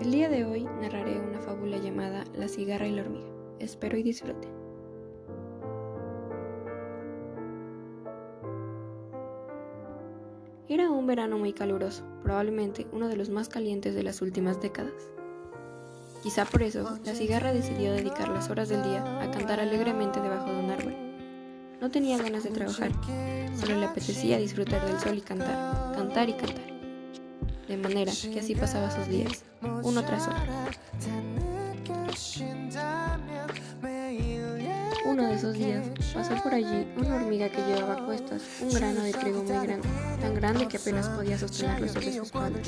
El día de hoy narraré una fábula llamada La cigarra y la hormiga. Espero y disfruten. Era un verano muy caluroso, probablemente uno de los más calientes de las últimas décadas. Quizá por eso, la cigarra decidió dedicar las horas del día a cantar alegremente debajo de un árbol. No tenía ganas de trabajar, solo le apetecía disfrutar del sol y cantar, cantar y cantar de manera que así pasaba sus días, uno tras otro. Uno de esos días pasó por allí una hormiga que llevaba a cuestas un grano de trigo muy grande, tan grande que apenas podía sostenerlo sobre su espalda.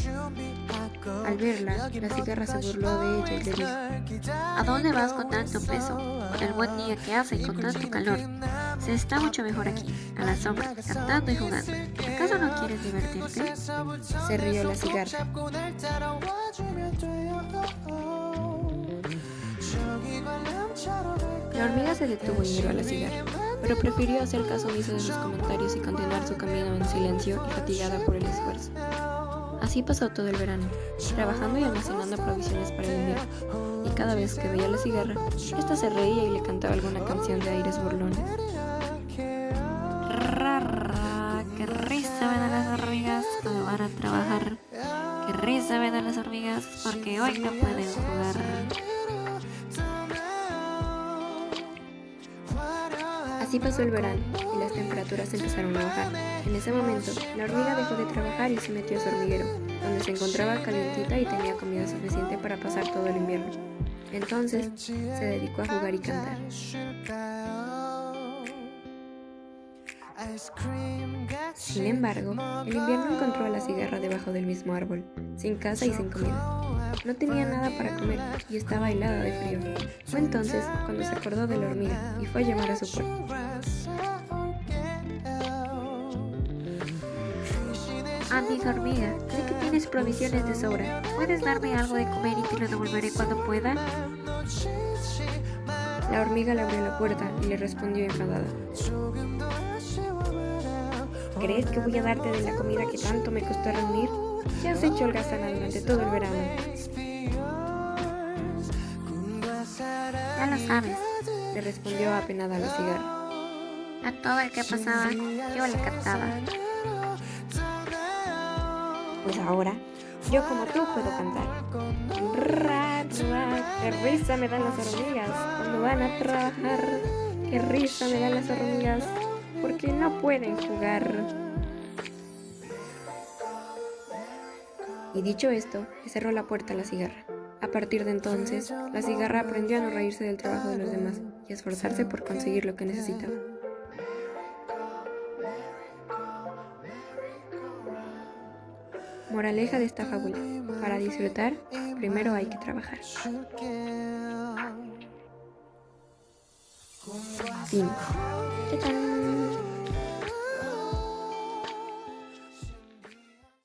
Al verla, la cigarra se burló de ella y le dijo, ¿A dónde vas con tanto peso? Con el buen día que hace y con tanto calor. Se está mucho mejor aquí, a la sombra, cantando y jugando. ¿Acaso no quieres divertirte? Se rió la cigarra. La hormiga se detuvo y miró a la cigarra, pero prefirió hacer caso omiso de sus comentarios y continuar su camino en silencio y fatigada por el esfuerzo. Así pasó todo el verano, trabajando y almacenando provisiones para el invierno, y cada vez que veía la cigarra, ésta se reía y le cantaba alguna canción de aires burlones. Risa me dan las hormigas cuando van a trabajar. Qué risa me dan las hormigas porque hoy no pueden jugar. Así pasó el verano y las temperaturas empezaron a bajar. En ese momento, la hormiga dejó de trabajar y se metió a su hormiguero, donde se encontraba calientita y tenía comida suficiente para pasar todo el invierno. Entonces, se dedicó a jugar y cantar. Sin embargo, el invierno encontró a la cigarra debajo del mismo árbol, sin casa y sin comida. No tenía nada para comer y estaba helada de frío. Fue entonces cuando se acordó de la hormiga y fue a llamar a su puerta. Amiga hormiga, sé que tienes provisiones de sobra. ¿Puedes darme algo de comer y te lo devolveré cuando pueda? La hormiga le abrió la puerta y le respondió enfadada. ¿Crees que voy a darte de la comida que tanto me costó reunir? Ya has hecho holgazana durante todo el verano. Ya lo sabes, le respondió apenada la cigarra. A todo el que pasaba, yo le cantaba. Pues ahora, yo como tú puedo cantar. Ra, ra, qué risa me dan las hormigas cuando van a trabajar. Qué risa me dan las hormigas porque no pueden jugar. Y dicho esto, le cerró la puerta a la cigarra. A partir de entonces, la cigarra aprendió a no reírse del trabajo de los demás y a esforzarse por conseguir lo que necesitaba. Moraleja de esta fábula. Para disfrutar, primero hay que trabajar. Fin. ¿Qué tal?